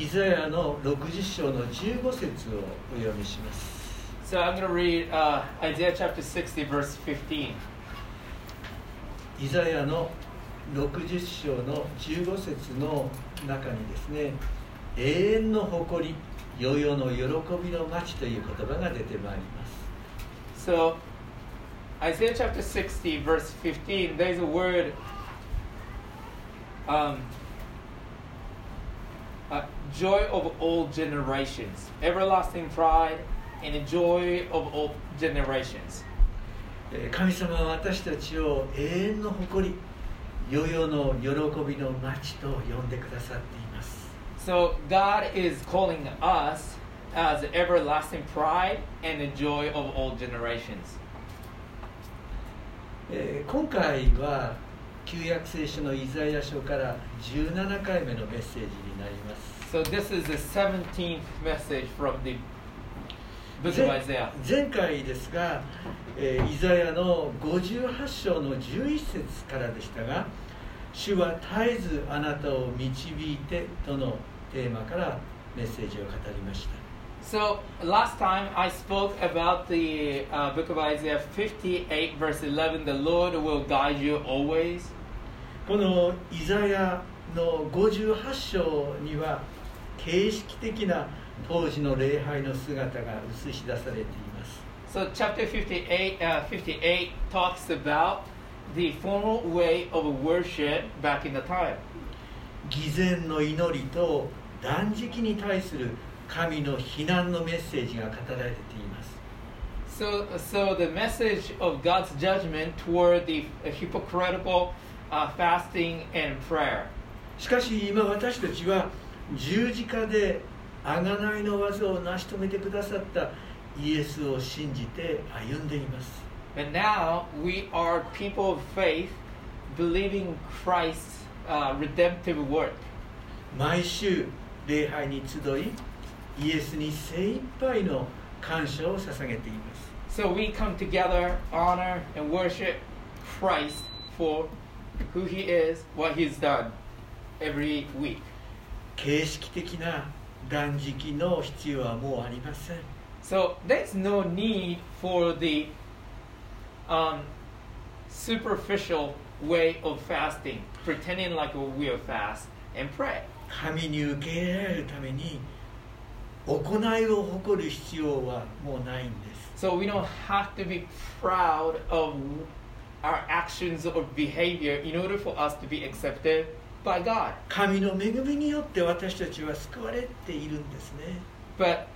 イザヤの60章の15節をお読みします So I'm going to read uh, Isaiah chapter 60, verse 15. イザヤの60章の15節の中にですね永遠の誇り世々の喜びの町という言葉が出てまいります So, Isaiah chapter 60, verse 15, there's a word, um, uh, joy of all generations, everlasting pride, and the joy of all generations. えー神様は私たちを永遠の誇り世々の喜びの町と呼んでくださっています So, God is calling us as everlasting pride and the joy of all generations. えー今回は旧約聖書のイザヤ書から17回目のメッセージになります So, this is the 17th message from the book of 前 Isaiah. 前回ですが、えーイザヤの58章の11節からでしたが「主は絶えずあなたを導いて」とのテーマからメッセージを語りました So last time I spoke about the uh, book of Isaiah 58, verse 11. The Lord will guide you always. このイザヤの58章には形式的な当時の礼拝の姿が映し出されています So chapter 58, uh, 58 talks about the formal way of worship back in the time. 偽善の祈りと断食に対する神の非難のメッセージが語られています So, so the message of God's judgment toward the hypocritical uh, fasting and prayer. しかし今私たちは十字架で贖いの技を成し遂げてくださったイエスを信じて歩んでいます And now we are people of faith, believing Christ's uh, redemptive work. 毎週礼拝に集いイエスに精一杯の感謝を捧げています So we come together, honor and worship Christ for who He is, what He's done every week. 形式的な断食の必要はもうありません So there's no need for the um, superficial way of fasting, pretending like we are fast and pray. 神に受け入れられるために行いを誇る必要はもうないんです So we don't have to be proud of our actions or behavior in order for us to be accepted by God. 神の恵みによって私たちは救われているんですね But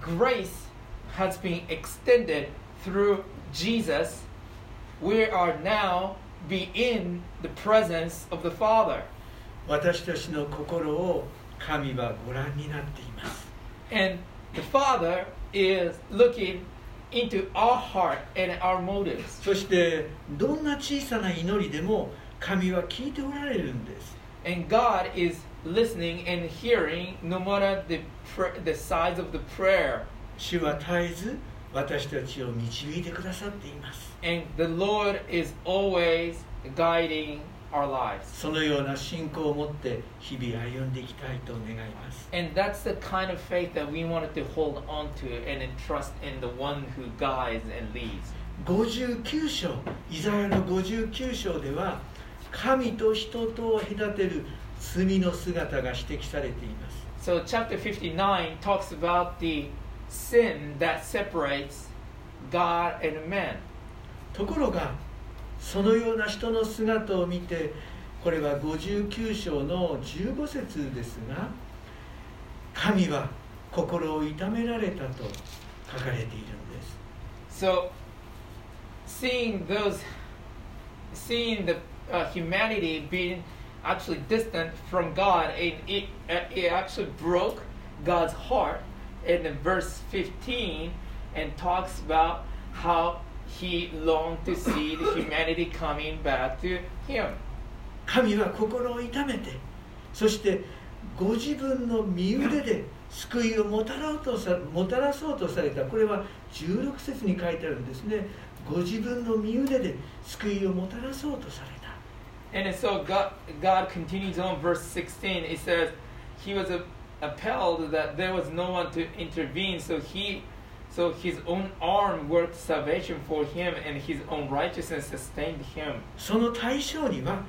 grace has been extended through Jesus. We are now be in the presence of the Father. 私たちの心を神はご覧になっています And the Father is looking into our heart and our motives. そしてどんな小さな祈りでも神は聞いておられるんです And God is listening and hearing no matter the, pr- the size of the prayer. 主は絶えず私たちを導いてくださっています And the Lord is always guiding our lives. そのような信仰を持って日々歩んでいきたいと願います And that's the kind of faith that we wanted to hold on to and entrust in the one who guides and leads. 59章イザヤの59章では神と人とを隔てる罪の姿が指摘されています So chapter 59 talks about the sin that separates God and man. ところがそのような人の姿を見てこれは59章の15節ですが神は心を痛められたと書かれているんです So seeing those seeing the uh, humanity being actually distant from God and it, it actually broke God's heart in verse 15 and talks about how he longed to see the humanity coming back to him 神は心を痛めてそしてご自分の身腕で救いをもたらうとさもたらそうとされたこれは16節に書いてあるんですねご自分の身腕で救いをもたらそうとされた And so God, God continues on verse 16. It says, He was a, upheld that there was no one to intervene, so he so his own arm worked salvation for him and his own righteousness sustained him. その対象には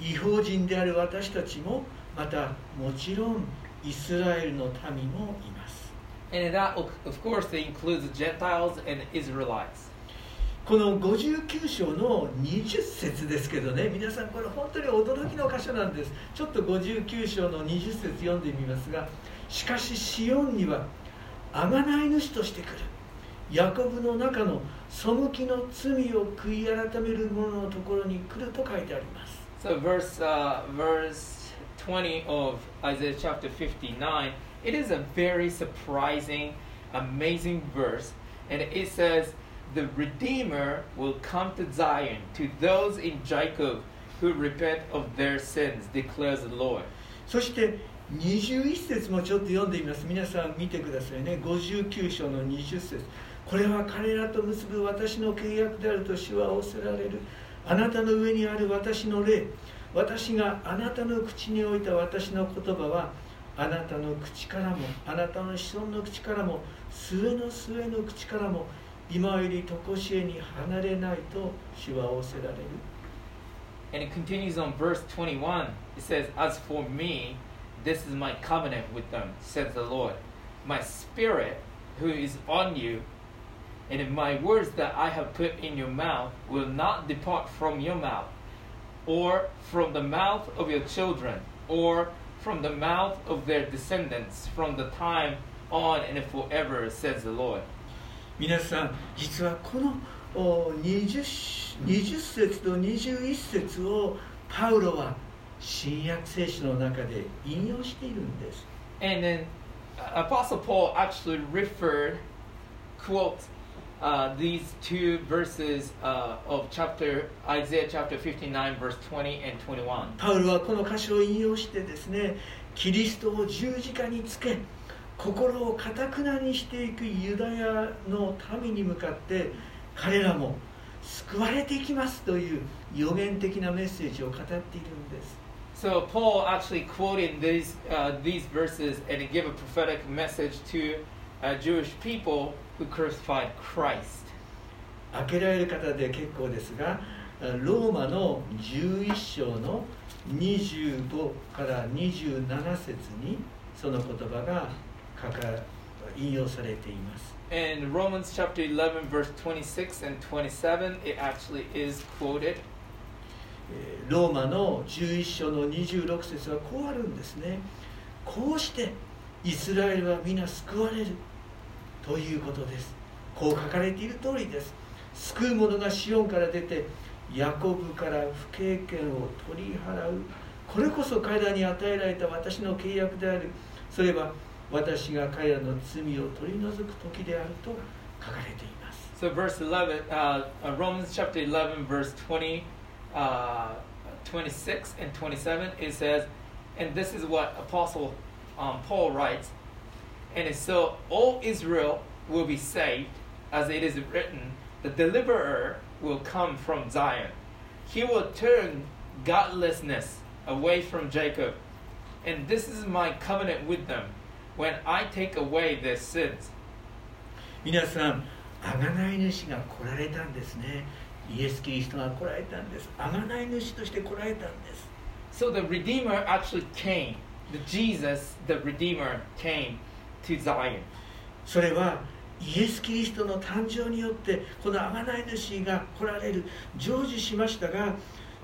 違法人である私たちもまたもちろんイスラエルの民もいます And that, of course, includes Gentiles and Israelites. この59章の20節ですけどね皆さんこれ本当に驚きの箇所なんですちょっと59章の20節読んでみますがしかしシオンには贖い主として来るヤコブの中の背きの罪を悔い改める者のところに来ると書いてあります So verse uh, verse 20 of Isaiah chapter 59, it is a very surprising, amazing verse, and it says, "The Redeemer will come to Zion to those in Jacob who repent of their sins," declares the Lord. そして21節もちょっと読んでみます。皆さん見てくださいね。59章の20節。これは彼らと結ぶ私の契約であると主は仰せられる。あなたの上にある私の霊。私があなたの口に置いた私の言葉はあなたの口からもあなたの子孫の口からも末の末の口からも今より常しえに離れないと主は仰せられる。And it continues on verse 21. It says, As for me, this is my covenant with them, says the Lord. My spirit, who is on you, and my words that I have put in your mouth will not depart from your mouth, or from the mouth of your children, or from the mouth of their descendants, from the time on and forever, says the Lord. 皆さん実はこのお 20, 20節と21節をパウロは 新約聖書の中で引用しているんです And then uh, Apostle Paul actually referred, quote, uh, these two verses uh, of chapter Isaiah chapter 59, verse 20 and 21. パウロはこの箇所を引用してですねキリストを十字架につけ心をかたくなにしていくユダヤの民に向かって彼らも救われていきますという予言的なメッセージを語っているんです So Paul actually quoted these uh, these verses and he gave a prophetic message to uh, Jewish people who crucified Christ. 開けられる方で結構ですがローマの11章の25から27節にその言葉が書か引用されています In Romans chapter 11, verse 26 and 27, it actually is quoted. ローマの11章の26節はこうあるんですね。こうしてイスラエルは皆救われるということです。こう書かれている通りです。救う者がシオンから出てヤコブから不経験を取り払う。これこそ彼らに与えられた私の契約である。それは私が彼らの罪を取り除く時であると書かれています。So verse 11, uh, Romans chapter 11, verse 20, uh, 26 and 27, it says, and this is what Apostle um, Paul writes, and it's so all Israel will be saved, as it is written, the deliverer will come from Zion. He will turn godlessness away from Jacob, and this is my covenant with them when I take away their sins. 皆さん贖い主が来られたんですね イエス・キリストが来られたんです贖い主として来られたんです So the Redeemer actually came. The Jesus, the Redeemer, came to Zion. それはイエス・キリストの誕生によってこの贖い主が来られる成就しましたが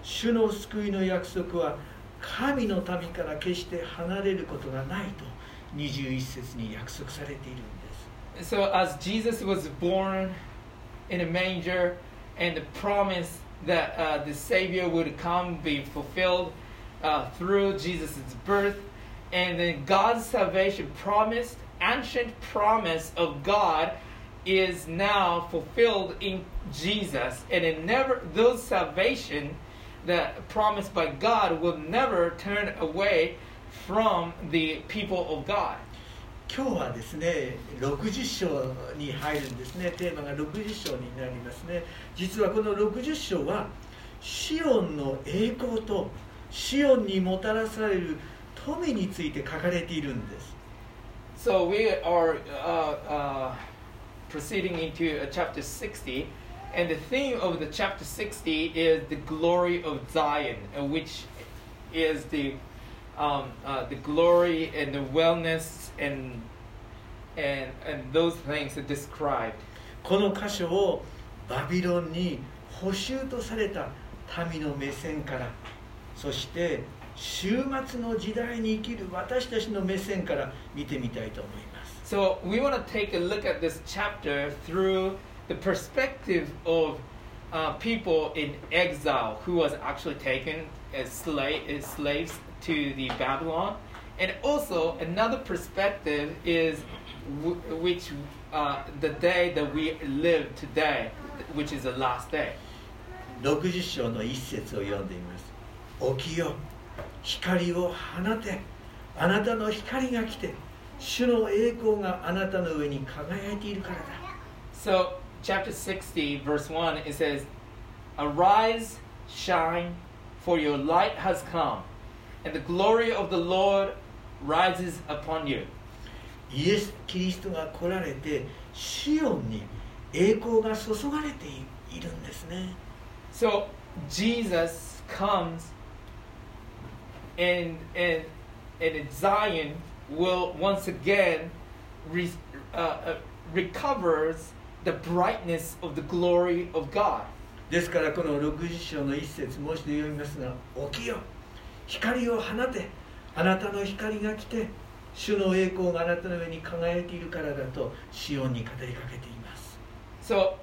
主の救いの約束は神の民から決して離れることがないと21節に約束されているんです So as Jesus was born in a manger, and the promise that uh, the Savior would come be fulfilled uh, through Jesus' birth, and then God's salvation promise, ancient promise of God is now fulfilled in Jesus, and it never those salvation that promised by God will never turn away from the people of God. 今日はですね60章に入るんですねテーマが60章になりますね実はこの60章はシオンの栄光とシオンにもたらされる富について書かれているんです So we are uh, uh, proceeding into chapter 60, and the theme of the chapter 60 is the glory of Zion, which is the um, uh, the glory and the wellness and and and those things are described. この箇所をバビロンに捕囚とされた民の目線からそして終末の時代に生きる私たちの目線から見てみたいと思います So we want to take a look at this chapter through the perspective of uh, people in exile who was actually taken as, slave, as slaves to the Babylon. And also another perspective is w- which uh, the day that we live today, which is the last day. 60章の一節を読んでみます起きよ光を放てあなたの光が来て主の栄光があなたの上に輝いているからだ So, chapter 60, verse 1, it says, Arise, shine, for your light has come, and the glory of the Lord rises upon you. イエス・キリストが来られてシオンに栄光が注がれているんですね So, Jesus comes, and, and, and Zion will once again re, uh, uh, recovers the brightness of the glory of God. ですからこの60章の一節もう一度読みますが「起きよ光を放てあなたの光が来て主の栄光があなたの上に輝いているからだ」とシオンに語りかけています So,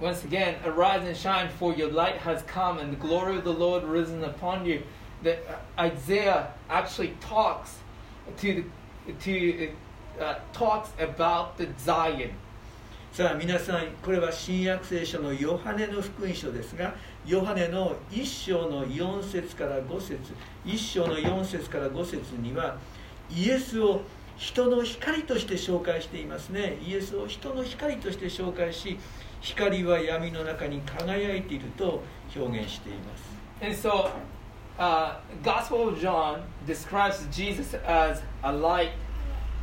once again, arise and shine, for your light has come, and the glory of the Lord risen upon you. That Isaiah actually talks to the, to uh, talks about the Zion. さあ皆さんこれは新約聖書のヨハネの福音書ですがヨハネの1章の4節から5節1章の4節から5節にはイエスを人の光として紹介していますねイエスを人の光として紹介し光は闇の中に輝いていると表現しています And so, uh, Gospel of John describes Jesus as a light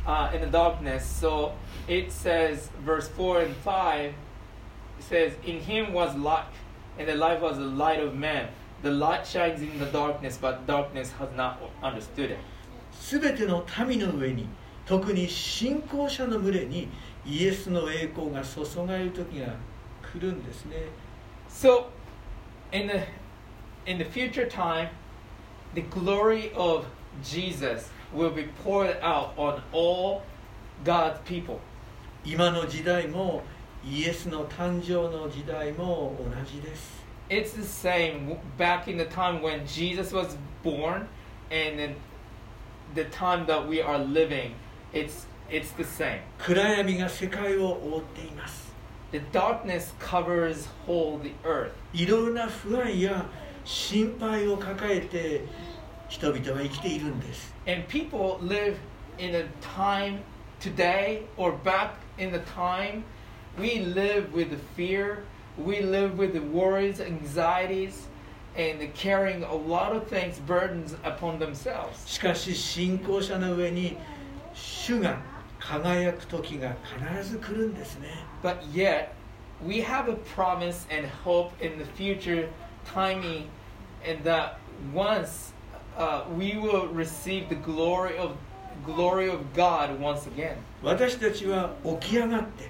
uh, in the darkness. So it says, verse 4 and 5, it says, In him was life, and the life was the light of man. The light shines in the darkness, but darkness has not understood it. すべての民の上に特に信仰者の群れにイエスの栄光が注がれる時が来るんですね So, in the in the future time, the glory of Jesus will be poured out on all God's people. 今の時代もイエスの誕生の時代も同じです It's the same back in the time when Jesus was born, and then the time that we are living. It's it's the same. 暗闇が世界を覆っています The darkness covers whole the earth. いろいろな不安や心配を抱えて人々は生きているんです And people live in a time today or back in the time we live with the fear, we live with the worries, anxieties, and carrying a lot of things, burdens upon themselves. しかし信仰者の上に主が輝く時が必ず来るんですね But yet, we have a promise and hope in the future timing, and that once uh, we will receive the glory of glory of God once again. 私たちは起き上がって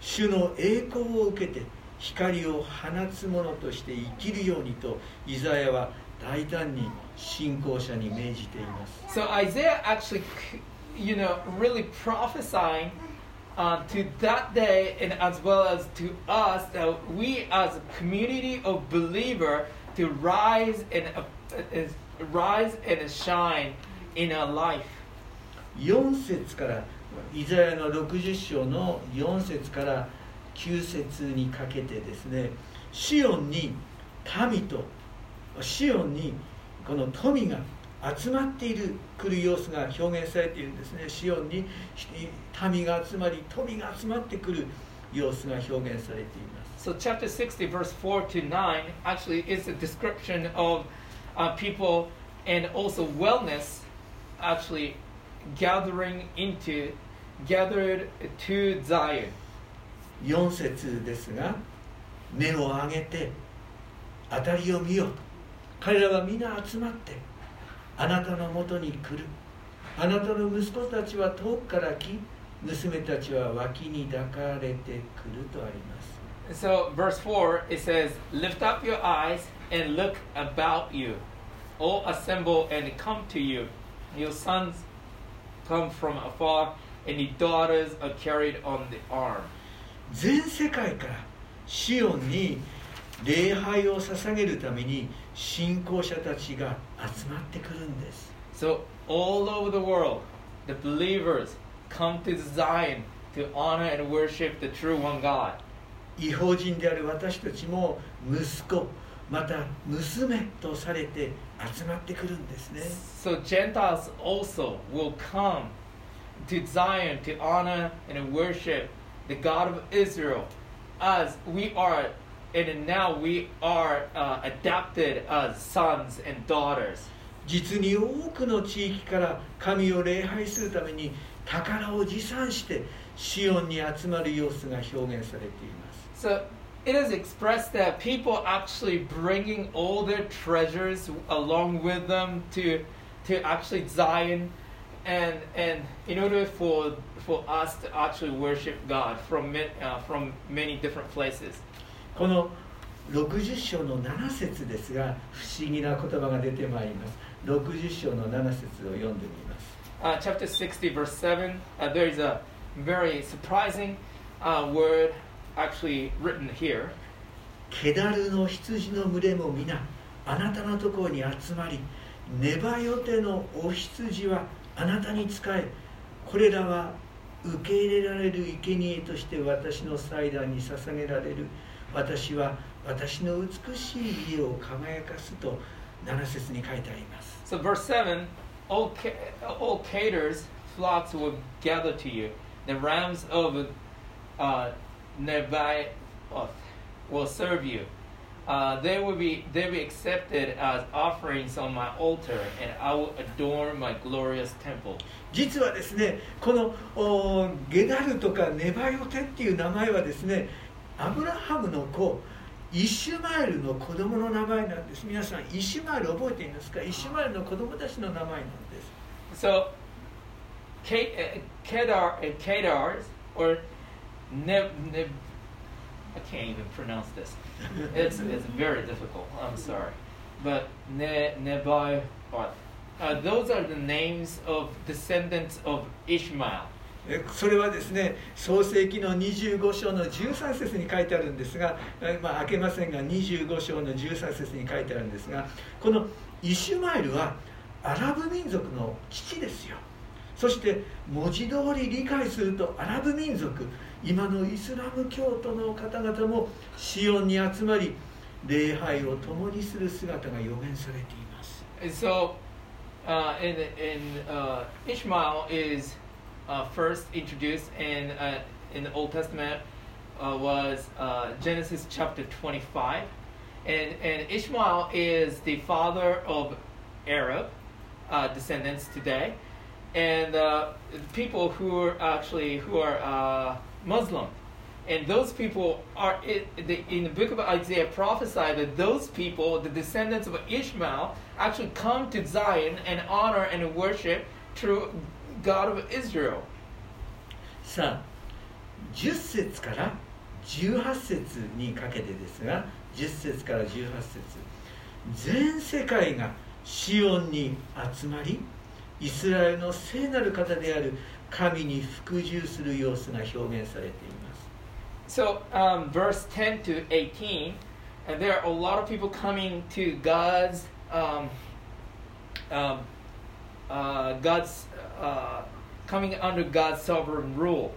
主の栄光を受けて光を放つ者として生きるようにとイザヤは大胆に信仰者に命じています So Isaiah actually, you know, really prophesying uh, to that day and as well as to us that we as a community of believer to rise and uh, uh, rise and shine in our life. 4節からイザヤの60章の4節から9節にかけてですねシオンに民とシオンにこの富が集まっている来る様子が表現されているんですね。シオンに民が集まり富が集まってくる様子が表現されています。So chapter 60, verse 4 to 9, actually is a description of uh, people and also wellness actually gathering into, gathered to Zion. 4節ですが目を上げて当たりを見よ彼らは皆集まってあなたのもとに来るあなたの息子たちは遠くから来娘たちは脇に抱かれてくるとあります So, verse 4, it says, Lift up your eyes and look about you. All assemble and come to you. Your sons come from afar, and your daughters are carried on the arm. 全世界からシオンに礼拝を捧げるために信仰者たちが集まってくるんです So, all over the world, the believers come to Zion to honor and worship the true one God. 違法人である私たちも息子 また娘とされて集まってくるんですね So, Gentiles also will come to Zion to honor and worship the God of Israel as we are, and now we are uh, adopted as sons and daughters. 実に多くの地域から神を礼拝するために宝を持参してシオンに集まる様子が表現されています So it is expressed that people actually bringing all their treasures along with them to to actually Zion, and and in order for for us to actually worship God from ma- uh, from many different places. この60章の7節ですが不思議な言葉が出てまいります60章の7節を読んでみます Uh, chapter 60, verse 7, uh, there is a very surprising uh, word actually written here. ケダルの羊の群れも皆あなたのところに集まりネバヨテのお羊はあなたに仕えこれらは受け入れられる生贄として私の祭壇に捧げられる私は私の美しい家を輝かすと7節に書いてあります So, verse 7 all, all caters, flocks will gather to you. The rams of uh, Nebaioth will serve you. Uh, they will be they will be accepted as offerings on my altar, and I will adorn my glorious temple. 実はですねこのおゲダルとかネバヨテっていう名前はですねアブラハムの子イシュマエルの子供の名前なんです皆さんイシュマエル覚えていますかイシュマエルの子供たちの名前なんです So, Ke- uh, Kedar, uh, Kedars, or Neb, Neb, I can't even pronounce this. It's, it's very difficult. I'm sorry. But ne, Nebai, uh, those are the names of descendants of Ishmael. それはですね創世記の25章の13節に書いてあるんですが、まあ、開けませんが25章の13節に書いてあるんですがこのイシュマエルはアラブ民族の父ですよそして文字通り理解するとアラブ民族今のイスラム教徒の方々もシオンに集まり礼拝を共にする姿が予言されています And so, uh, in, in uh, Ishmael is uh, first introduced in, uh, in the Old Testament uh, was uh, Genesis chapter 25. And, and Ishmael is the father of Arab uh, descendants today. And uh, people who are actually who are uh, Muslim. And those people are it, the, in the book of Isaiah prophesied that those people, the descendants of Ishmael, actually come to Zion and honor and worship true God of Israel. さあ10節から18節にかけてですが10節から18節全世界がシオンに集まりイスラエルの聖なる方である神に服従する様子が表現されています So, um, verse 10 to 18, and there are a lot of people coming to God's, um, um, uh, God's, uh, coming under God's sovereign rule.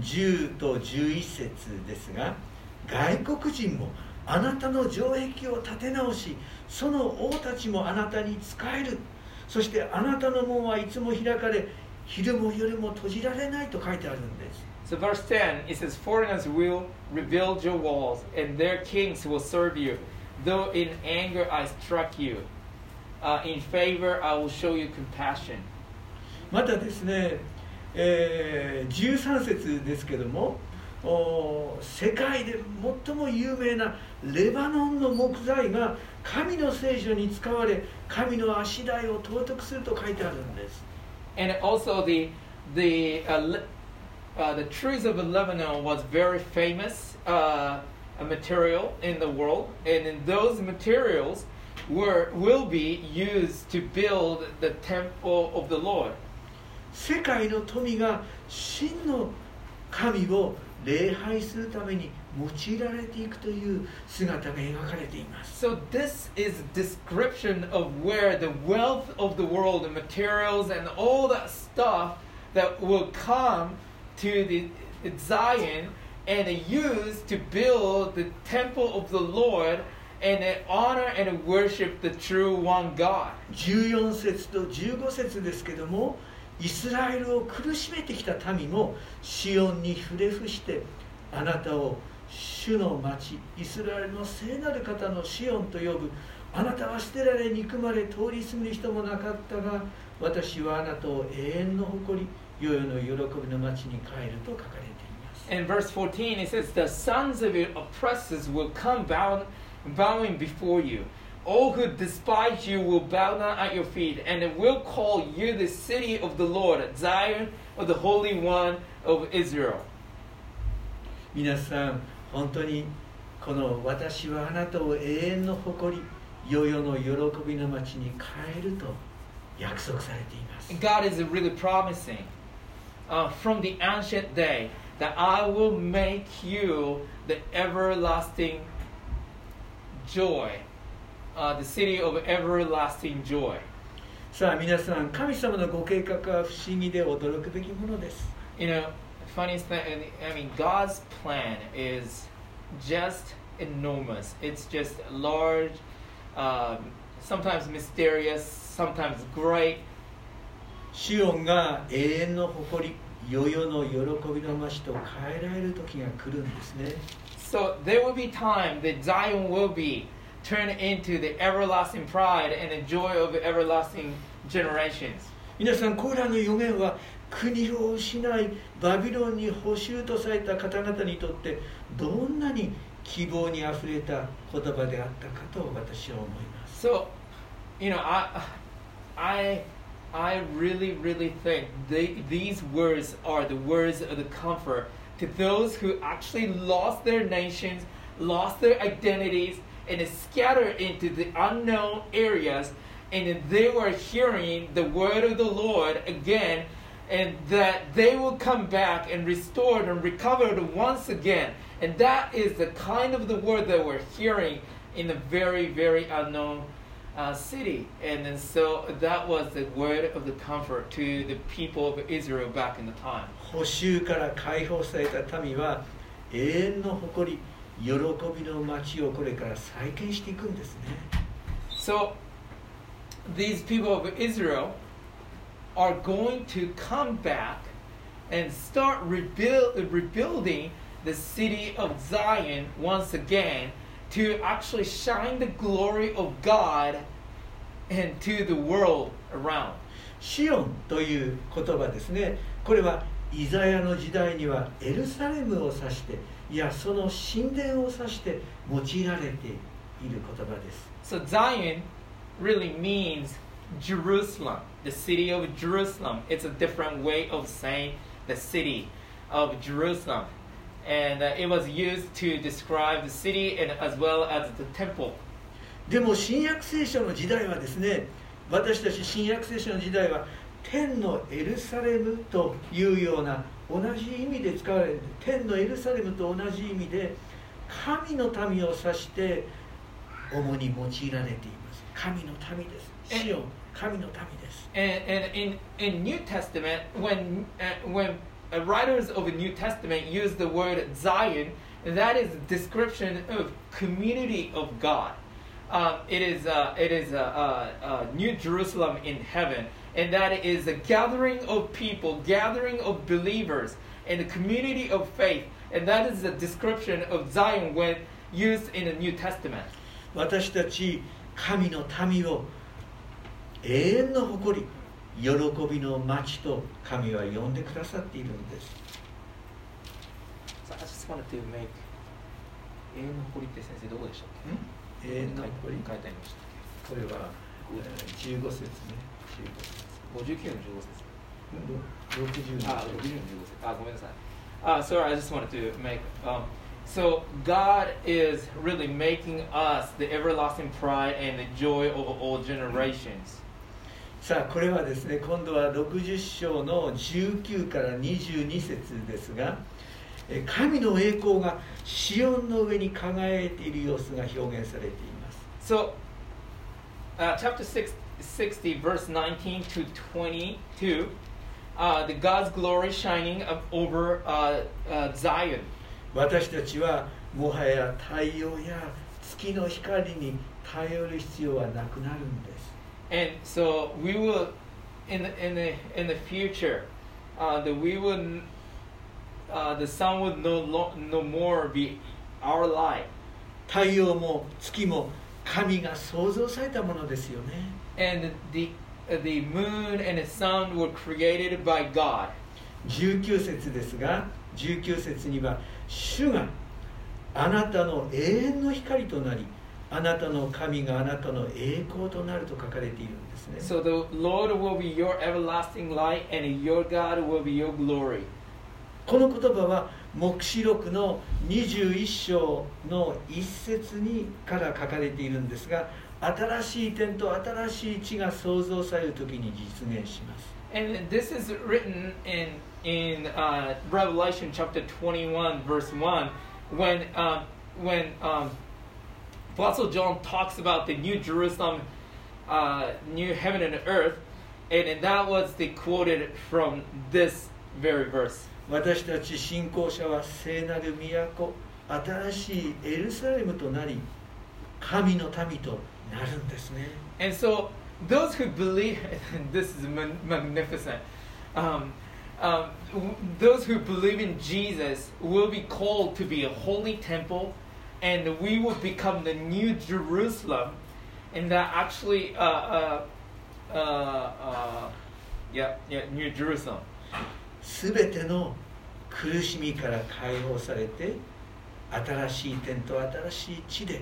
10と11節ですが外国人もあなたの城壁を立て直しその王たちもあなたに仕えるそしてあなたの門はいつも開かれ昼も夜も閉じられないと書いてあるんです So, verse 10, it says, Foreigners will rebuild your walls, and their kings will serve you. Though in anger I struck you, uh, in favor I will show you compassion. またですね、えー、13節ですけどもお世界で最も有名なレバノンの木材が神の聖書に使われ神の足台を尊くすると書いてあるんです And also the the uh, le- uh, the trees of Lebanon was very famous uh, a material in the world, and in those materials were will be used to build the temple of the Lord. 世界の富が真の神を 礼拝するために用いられていくという姿が描かれています So this is a description of where the wealth of the world, the materials, and all that stuff that will come to the Zion and used to build the temple of the Lord and honor and worship the true one God. 14節と15節ですけども イスラエルを苦しめてきた民もシオンに触れ伏してあなたを主の町イスラエルの聖なる方のシオンと呼ぶあなたは捨てられ憎まれ通り過ぎる人もなかったが私はあなたを永遠の誇り世々の喜びの町に帰ると書かれています In verse 14, it says, The sons of your oppressors will come bow, bowing before you. All who despise you will bow down at your feet, and it will call you the city of the Lord, Zion of the Holy One of Israel. 皆さん本当にこの私はあなたを永遠の誇り世々の喜びの町に帰ると約束されています God is really promising uh, from the ancient day that I will make you the everlasting joy, uh, the city of everlasting joy. さあ皆さん神様のご計画は不思議で驚くべきものです You know, funniest thing, I mean, God's plan is just enormous. It's just large, um, sometimes mysterious, sometimes great. シオンが永遠の誇り世々の喜びの町と変えられる時が来るんですね So there will be time that Zion will be turned into the everlasting pride and the joy of everlasting generations. 皆さんこれらの予言は国を失いバビロンに捕囚とされた方々にとってどんなに希望にあふれた言葉であったかと私は思います So, you know, I, I, I really, really think they, these words are the words of the comfort to those who actually lost their nations, lost their identities, and is scattered into the unknown areas, and they were hearing the word of the Lord again, and that they will come back and restored and recovered once again. And that is the kind of the word that we're hearing in a very, very unknown uh, city. And then so that was the word of the comfort to the people of Israel back in the time. 捕囚から解放された民は永遠の誇り 喜びの町をこれから再建していくんですね So these people of Israel are going to come back and start rebuild, rebuilding the city of Zion once again to actually shine the glory of God into the world around. シオンという言葉ですねこれはイザヤの時代にはエルサレムを指していやその神殿を指して用いられている言葉です So Zion really means Jerusalem, the city of Jerusalem. It's a different way of saying the city of Jerusalem. And uh, it was used to describe the city and as well as the temple. でも新約聖書の時代はですね私たち新約聖書の時代は天のエルサレムというような同じ意味で使われる天のエルサレムと同じ意味で神の民を指して主に用いられています神の民ですシオン神の民です And, and in, in New Testament, when, uh, when uh, writers of the New Testament use the word Zion, that is a description of community of God. Um, it is, uh, it is a, a, a New Jerusalem in heaven, and that is a gathering of people, gathering of believers, and a community of faith. And that is a description of Zion when used in the New Testament. 私たち神の民を永遠の誇り 喜びの町と神は呼んでくださっているんです So I just wanted to make 永遠の誇りって先生どこでしたっけ永遠の書いて誇り書いてありましたっこれは、えー15節ねけ59の15節 15節60あ、60の15節あ、ごめんなさい Uh, sorry, I just wanted to make um, so God is really making us the everlasting pride and the joy of all generations. さあこれはですね今度は60章の19から22節ですがえー神の栄光がシオンの上に輝いている様子が表現されています So, uh, chapter 6, 60, verse 19 to 22, uh, the God's glory shining up over uh, uh, Zion. 私たちはもはや太陽や月の光に頼る必要はなくなるんです And so we will, in the, in the, in the future, uh, that we will, uh, the sun will no, lo- no more be our light. 太陽も月も神が創造されたものですよね And the, uh, the moon and the sun were created by God. 19節ですが19節には「主があなたの永遠の光となりあなたの神があなたの栄光となる」と書かれているんですね So the Lord will be your everlasting light, and your God will be your glory. この言葉は黙示録の21章の一節にから書かれているんですが新しい点と新しい地が創造される時に実現します And this is written in in uh, Revelation chapter 21, verse 1, when um, when um, Apostle John talks about the New Jerusalem, uh, new heaven and earth, and, and that was the quoted from this very verse. 私たち信仰者は聖なる都新しいエルサレムとなり神の民と And so those who believe, this is man- magnificent. Um, um, w- those who believe in Jesus will be called to be a holy temple, and we will become the new Jerusalem, and that actually, uh, uh, uh, uh, yeah, yeah, New Jerusalem. すべての苦しみから解放されて新しい天と新しい地で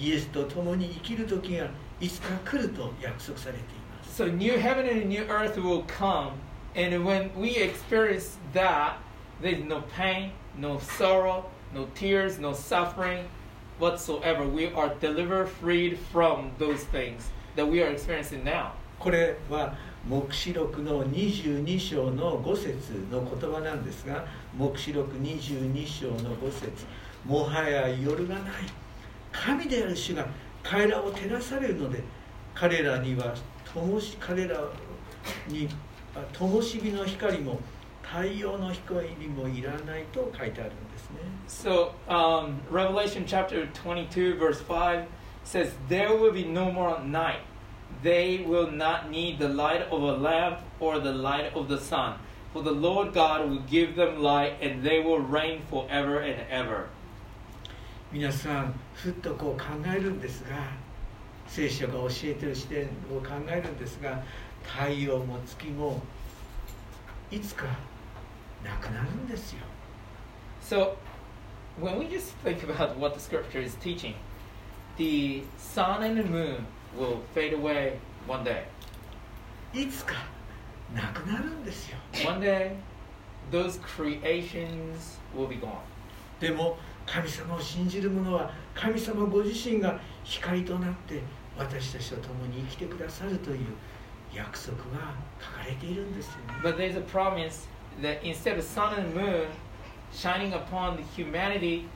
イエスと共に生きる時がいつか来ると約束されています So new heaven and new earth will come, and when we experience that, there's no pain, no sorrow, no tears, no suffering whatsoever. We are delivered, freed from those things that we are experiencing now. これは黙示録の22章の5節の言葉なんですが黙示録22章の5節もはや夜がない神である主が彼らを照らされるので彼らには灯し彼らにあ灯火の光も太陽の光もいらないと書いてあるんですね So, um, Revelation chapter 22, verse 5 says, There will be no more night. They will not need the light of a lamp or the light of the sun. For the Lord God will give them light, and they will reign forever and ever. 皆さんふっとこう考えるんですが聖書が教えてる視点を考えるんですが太陽も月もいつかなくなるんですよ So, when we just think about what the scripture is teaching, the sun and the moon will fade away one day. いつかなくなるんですよ One day, those creations will be gone. でも神様を信じる者は神様ご自身が光となって私たちと共に生きてくださるという約束が書かれているんですよね But there's a promise that instead of sun and moon shining upon the humanity,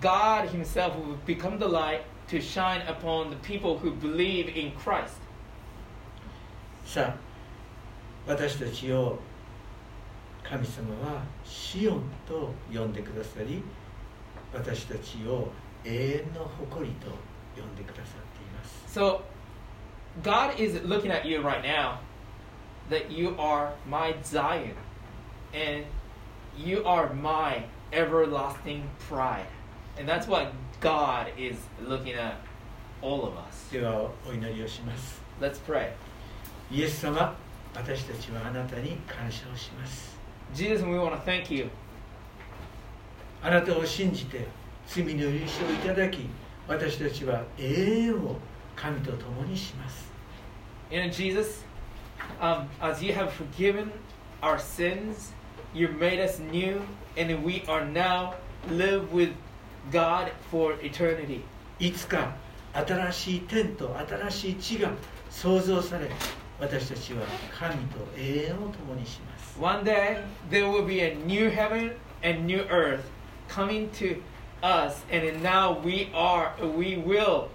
God Himself will become the light to shine upon the people who believe in Christ. さあ私たちを神様はシオンと呼んでくださり私たちを永遠の誇りと呼んでくださっています So, God is looking at you right now that you are my Zion and you are my everlasting pride. And that's what God is looking at all of us. ではお祈りをします Let's pray. イエス様 私たちはあなたに感謝をします Jesus, we want to thank you. あなたを信じて罪の許しをいただき私たちは永遠を神と共にします And Jesus, um, as you have forgiven our sins, you made us new, and we are now live with God for eternity. いつか新しい天と新しい地が創造され私たちは神と永遠を共にします One day there will be a new heaven and new earth coming to us, and then now we are, we will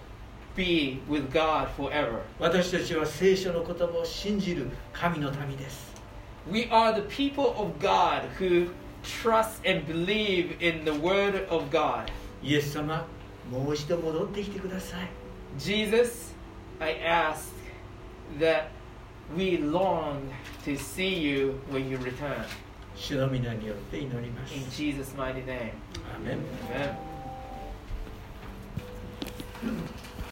be with God forever. 私たちは聖書の言葉を信じる神の民です We are the people of God who trust and believe in the Word of God. イエス様もう一度戻ってきてください Jesus, I ask that we long to see you when you return. 主の皆によって祈ります。In。